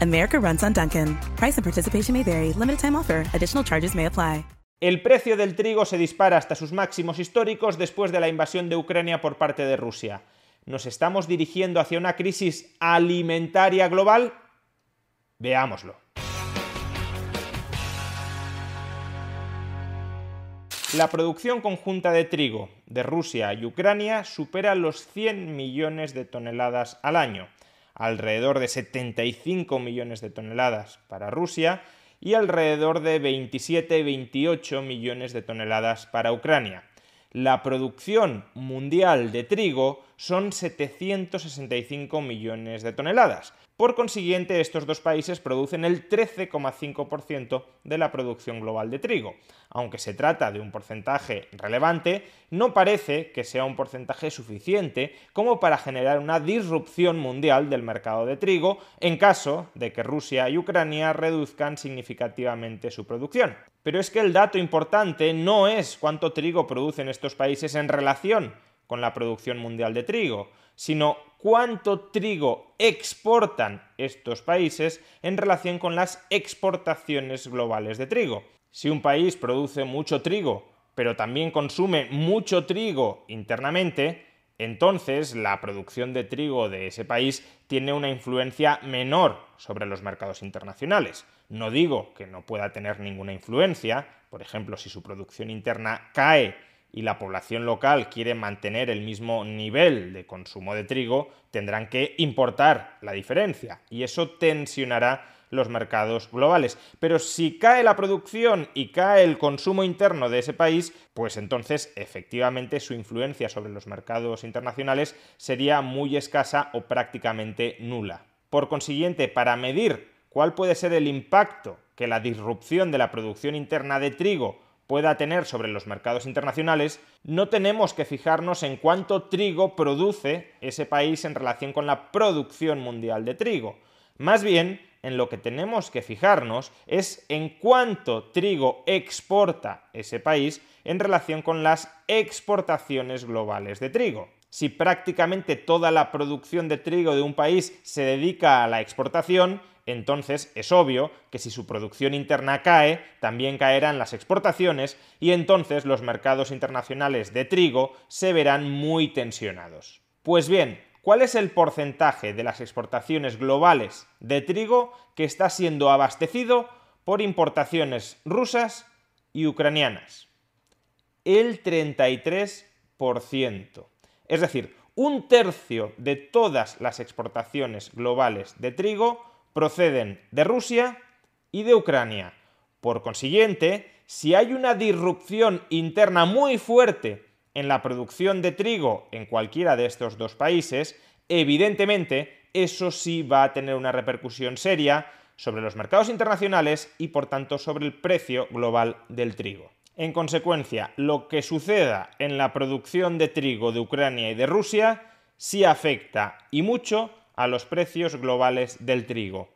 America runs on Dunkin'. Price and participation may vary. Limited time offer. Additional charges may apply. El precio del trigo se dispara hasta sus máximos históricos después de la invasión de Ucrania por parte de Rusia. ¿Nos estamos dirigiendo hacia una crisis alimentaria global? Veámoslo. La producción conjunta de trigo de Rusia y Ucrania supera los 100 millones de toneladas al año, alrededor de 75 millones de toneladas para Rusia y alrededor de 27-28 millones de toneladas para Ucrania. La producción mundial de trigo son 765 millones de toneladas. Por consiguiente, estos dos países producen el 13,5% de la producción global de trigo. Aunque se trata de un porcentaje relevante, no parece que sea un porcentaje suficiente como para generar una disrupción mundial del mercado de trigo en caso de que Rusia y Ucrania reduzcan significativamente su producción. Pero es que el dato importante no es cuánto trigo producen estos países en relación con la producción mundial de trigo, sino cuánto trigo exportan estos países en relación con las exportaciones globales de trigo. Si un país produce mucho trigo, pero también consume mucho trigo internamente, entonces la producción de trigo de ese país tiene una influencia menor sobre los mercados internacionales. No digo que no pueda tener ninguna influencia, por ejemplo, si su producción interna cae y la población local quiere mantener el mismo nivel de consumo de trigo, tendrán que importar la diferencia y eso tensionará los mercados globales. Pero si cae la producción y cae el consumo interno de ese país, pues entonces efectivamente su influencia sobre los mercados internacionales sería muy escasa o prácticamente nula. Por consiguiente, para medir cuál puede ser el impacto que la disrupción de la producción interna de trigo pueda tener sobre los mercados internacionales, no tenemos que fijarnos en cuánto trigo produce ese país en relación con la producción mundial de trigo. Más bien, en lo que tenemos que fijarnos es en cuánto trigo exporta ese país en relación con las exportaciones globales de trigo. Si prácticamente toda la producción de trigo de un país se dedica a la exportación, entonces es obvio que si su producción interna cae, también caerán las exportaciones y entonces los mercados internacionales de trigo se verán muy tensionados. Pues bien, ¿cuál es el porcentaje de las exportaciones globales de trigo que está siendo abastecido por importaciones rusas y ucranianas? El 33%. Es decir, un tercio de todas las exportaciones globales de trigo proceden de Rusia y de Ucrania. Por consiguiente, si hay una disrupción interna muy fuerte en la producción de trigo en cualquiera de estos dos países, evidentemente eso sí va a tener una repercusión seria sobre los mercados internacionales y por tanto sobre el precio global del trigo. En consecuencia, lo que suceda en la producción de trigo de Ucrania y de Rusia sí afecta y mucho a los precios globales del trigo.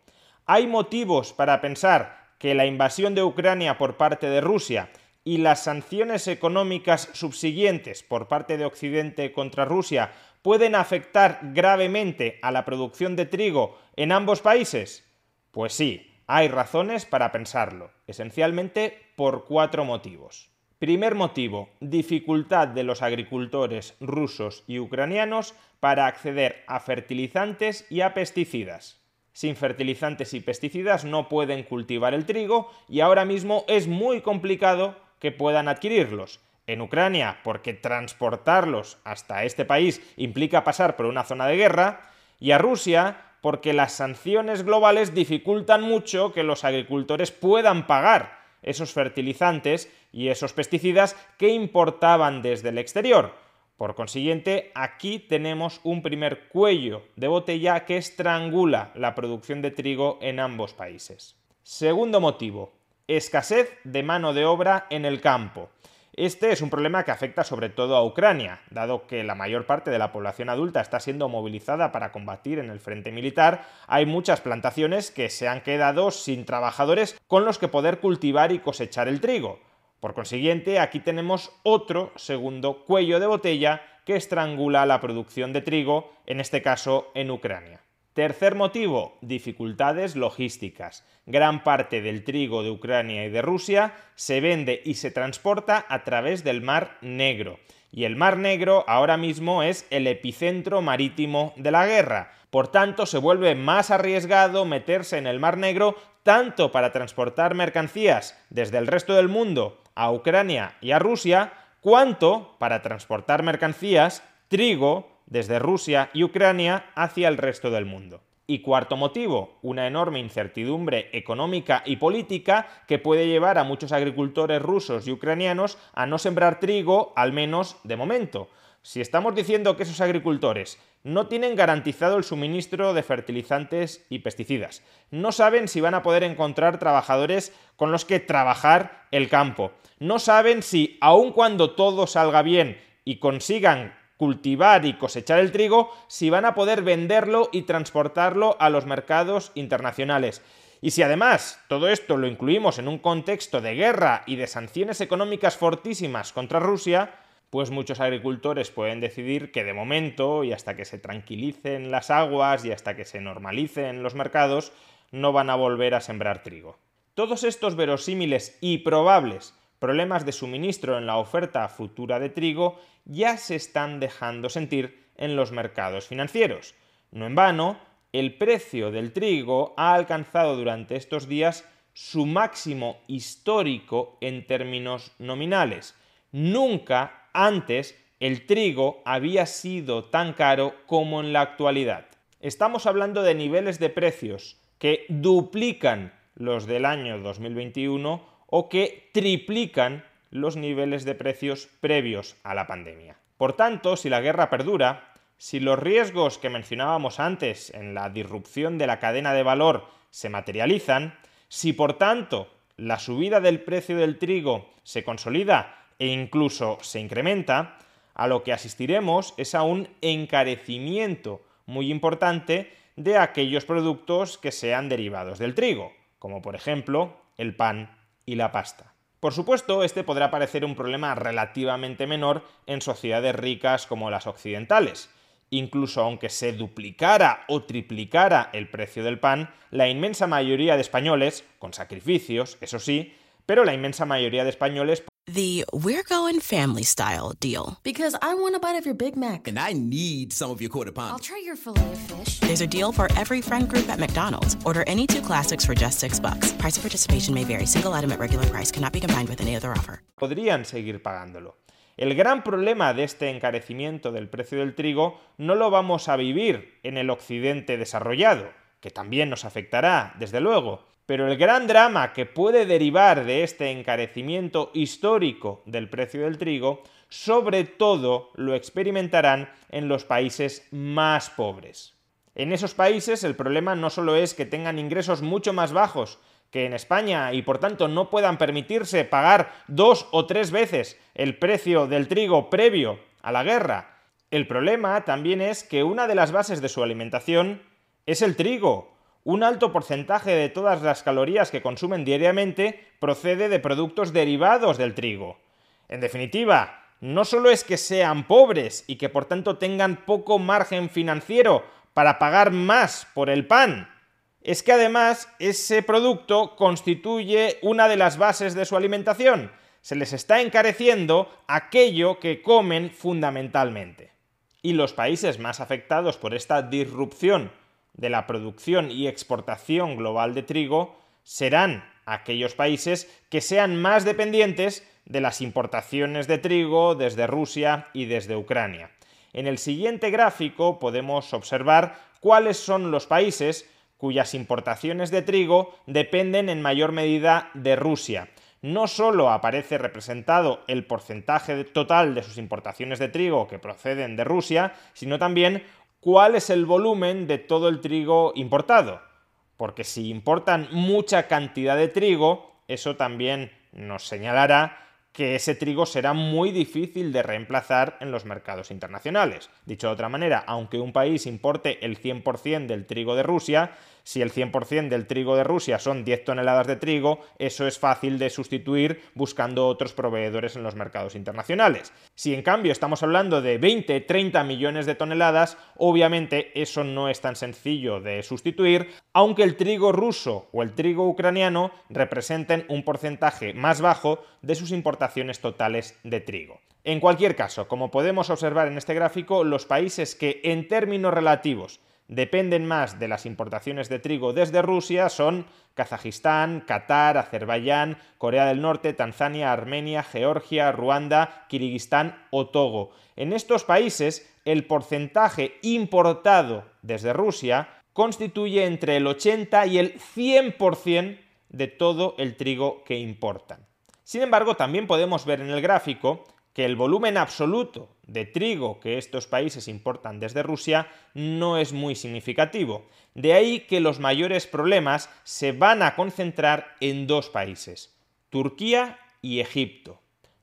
Hay motivos para pensar que la invasión de Ucrania por parte de Rusia y las sanciones económicas subsiguientes por parte de Occidente contra Rusia pueden afectar gravemente a la producción de trigo en ambos países? Pues sí, hay razones para pensarlo, esencialmente por cuatro motivos. Primer motivo, dificultad de los agricultores rusos y ucranianos para acceder a fertilizantes y a pesticidas. Sin fertilizantes y pesticidas no pueden cultivar el trigo y ahora mismo es muy complicado que puedan adquirirlos. En Ucrania, porque transportarlos hasta este país implica pasar por una zona de guerra, y a Rusia, porque las sanciones globales dificultan mucho que los agricultores puedan pagar esos fertilizantes y esos pesticidas que importaban desde el exterior. Por consiguiente, aquí tenemos un primer cuello de botella que estrangula la producción de trigo en ambos países. Segundo motivo, escasez de mano de obra en el campo. Este es un problema que afecta sobre todo a Ucrania, dado que la mayor parte de la población adulta está siendo movilizada para combatir en el frente militar, hay muchas plantaciones que se han quedado sin trabajadores con los que poder cultivar y cosechar el trigo. Por consiguiente, aquí tenemos otro segundo cuello de botella que estrangula la producción de trigo, en este caso en Ucrania. Tercer motivo, dificultades logísticas. Gran parte del trigo de Ucrania y de Rusia se vende y se transporta a través del Mar Negro. Y el Mar Negro ahora mismo es el epicentro marítimo de la guerra. Por tanto, se vuelve más arriesgado meterse en el Mar Negro tanto para transportar mercancías desde el resto del mundo a Ucrania y a Rusia, cuanto para transportar mercancías, trigo, desde Rusia y Ucrania hacia el resto del mundo. Y cuarto motivo, una enorme incertidumbre económica y política que puede llevar a muchos agricultores rusos y ucranianos a no sembrar trigo, al menos de momento. Si estamos diciendo que esos agricultores no tienen garantizado el suministro de fertilizantes y pesticidas, no saben si van a poder encontrar trabajadores con los que trabajar el campo, no saben si, aun cuando todo salga bien y consigan cultivar y cosechar el trigo si van a poder venderlo y transportarlo a los mercados internacionales. Y si además todo esto lo incluimos en un contexto de guerra y de sanciones económicas fortísimas contra Rusia, pues muchos agricultores pueden decidir que de momento y hasta que se tranquilicen las aguas y hasta que se normalicen los mercados, no van a volver a sembrar trigo. Todos estos verosímiles y probables problemas de suministro en la oferta futura de trigo ya se están dejando sentir en los mercados financieros. No en vano, el precio del trigo ha alcanzado durante estos días su máximo histórico en términos nominales. Nunca antes el trigo había sido tan caro como en la actualidad. Estamos hablando de niveles de precios que duplican los del año 2021 o que triplican los niveles de precios previos a la pandemia. Por tanto, si la guerra perdura, si los riesgos que mencionábamos antes en la disrupción de la cadena de valor se materializan, si por tanto la subida del precio del trigo se consolida e incluso se incrementa, a lo que asistiremos es a un encarecimiento muy importante de aquellos productos que sean derivados del trigo, como por ejemplo el pan y la pasta. Por supuesto, este podrá parecer un problema relativamente menor en sociedades ricas como las occidentales. Incluso aunque se duplicara o triplicara el precio del pan, la inmensa mayoría de españoles, con sacrificios, eso sí, pero la inmensa mayoría de españoles The We're Going Family Style deal. Because I want a bite of your Big Mac. And I need some of your quarter pound. I'll try your filet of fish. There's a deal for every friend group at McDonald's. Order any two classics for just six bucks. Price of participation may vary. Single item at regular price cannot be combined with any other offer. Podrían seguir pagándolo. El gran problema de este encarecimiento del precio del trigo no lo vamos a vivir en el occidente desarrollado, que también nos afectará, desde luego pero el gran drama que puede derivar de este encarecimiento histórico del precio del trigo, sobre todo lo experimentarán en los países más pobres. En esos países el problema no solo es que tengan ingresos mucho más bajos que en España y por tanto no puedan permitirse pagar dos o tres veces el precio del trigo previo a la guerra. El problema también es que una de las bases de su alimentación es el trigo. Un alto porcentaje de todas las calorías que consumen diariamente procede de productos derivados del trigo. En definitiva, no solo es que sean pobres y que por tanto tengan poco margen financiero para pagar más por el pan, es que además ese producto constituye una de las bases de su alimentación. Se les está encareciendo aquello que comen fundamentalmente. Y los países más afectados por esta disrupción de la producción y exportación global de trigo serán aquellos países que sean más dependientes de las importaciones de trigo desde Rusia y desde Ucrania. En el siguiente gráfico podemos observar cuáles son los países cuyas importaciones de trigo dependen en mayor medida de Rusia. No solo aparece representado el porcentaje total de sus importaciones de trigo que proceden de Rusia, sino también cuál es el volumen de todo el trigo importado. Porque si importan mucha cantidad de trigo, eso también nos señalará que ese trigo será muy difícil de reemplazar en los mercados internacionales. Dicho de otra manera, aunque un país importe el 100% del trigo de Rusia, si el 100% del trigo de Rusia son 10 toneladas de trigo, eso es fácil de sustituir buscando otros proveedores en los mercados internacionales. Si en cambio estamos hablando de 20, 30 millones de toneladas, obviamente eso no es tan sencillo de sustituir, aunque el trigo ruso o el trigo ucraniano representen un porcentaje más bajo de sus importaciones totales de trigo. En cualquier caso, como podemos observar en este gráfico, los países que en términos relativos dependen más de las importaciones de trigo desde Rusia son Kazajistán, Qatar, Azerbaiyán, Corea del Norte, Tanzania, Armenia, Georgia, Ruanda, Kirguistán o Togo. En estos países el porcentaje importado desde Rusia constituye entre el 80 y el 100% de todo el trigo que importan. Sin embargo, también podemos ver en el gráfico que el volumen absoluto de trigo que estos países importan desde Rusia no es muy significativo. De ahí que los mayores problemas se van a concentrar en dos países, Turquía y Egipto.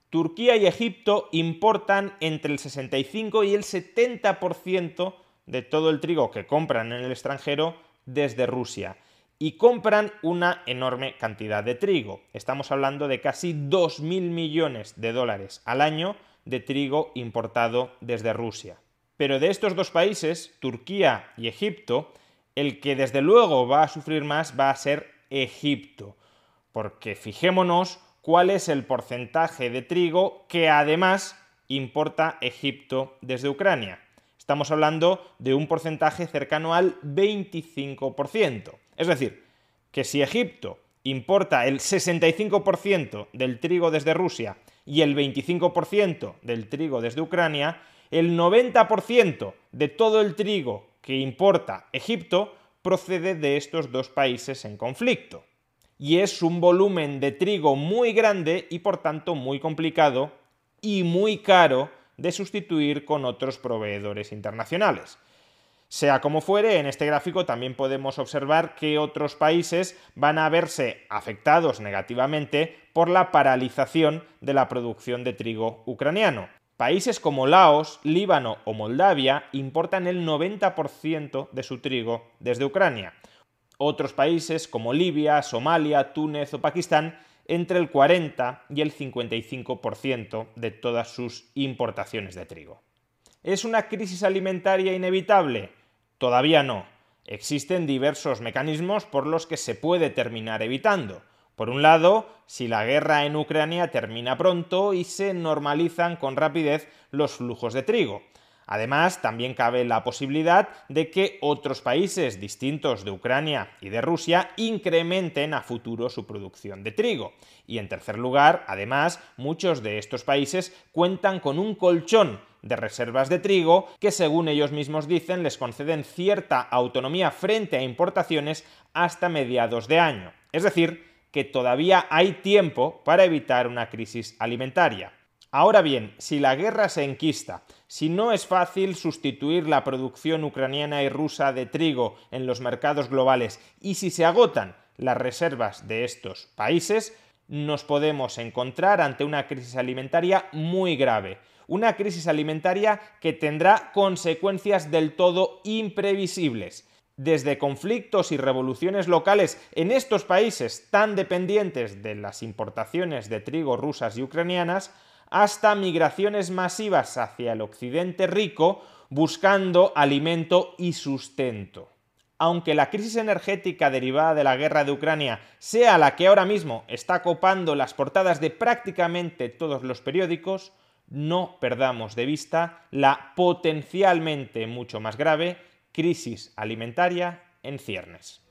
Turquía y Egipto importan entre el 65 y el 70% de todo el trigo que compran en el extranjero desde Rusia y compran una enorme cantidad de trigo. Estamos hablando de casi 2.000 millones de dólares al año de trigo importado desde Rusia. Pero de estos dos países, Turquía y Egipto, el que desde luego va a sufrir más va a ser Egipto, porque fijémonos cuál es el porcentaje de trigo que además importa Egipto desde Ucrania. Estamos hablando de un porcentaje cercano al 25%. Es decir, que si Egipto importa el 65% del trigo desde Rusia y el 25% del trigo desde Ucrania, el 90% de todo el trigo que importa Egipto procede de estos dos países en conflicto. Y es un volumen de trigo muy grande y por tanto muy complicado y muy caro de sustituir con otros proveedores internacionales. Sea como fuere, en este gráfico también podemos observar que otros países van a verse afectados negativamente por la paralización de la producción de trigo ucraniano. Países como Laos, Líbano o Moldavia importan el 90% de su trigo desde Ucrania. Otros países como Libia, Somalia, Túnez o Pakistán entre el 40 y el 55% de todas sus importaciones de trigo. ¿Es una crisis alimentaria inevitable? Todavía no. Existen diversos mecanismos por los que se puede terminar evitando. Por un lado, si la guerra en Ucrania termina pronto y se normalizan con rapidez los flujos de trigo. Además, también cabe la posibilidad de que otros países distintos de Ucrania y de Rusia incrementen a futuro su producción de trigo. Y en tercer lugar, además, muchos de estos países cuentan con un colchón de reservas de trigo que según ellos mismos dicen les conceden cierta autonomía frente a importaciones hasta mediados de año. Es decir, que todavía hay tiempo para evitar una crisis alimentaria. Ahora bien, si la guerra se enquista, Si no es fácil sustituir la producción ucraniana y rusa de trigo en los mercados globales y si se agotan las reservas de estos países, nos podemos encontrar ante una crisis alimentaria muy grave. Una crisis alimentaria que tendrá consecuencias del todo imprevisibles. Desde conflictos y revoluciones locales en estos países tan dependientes de las importaciones de trigo rusas y ucranianas, hasta migraciones masivas hacia el occidente rico buscando alimento y sustento. Aunque la crisis energética derivada de la guerra de Ucrania sea la que ahora mismo está copando las portadas de prácticamente todos los periódicos, no perdamos de vista la potencialmente mucho más grave crisis alimentaria en ciernes.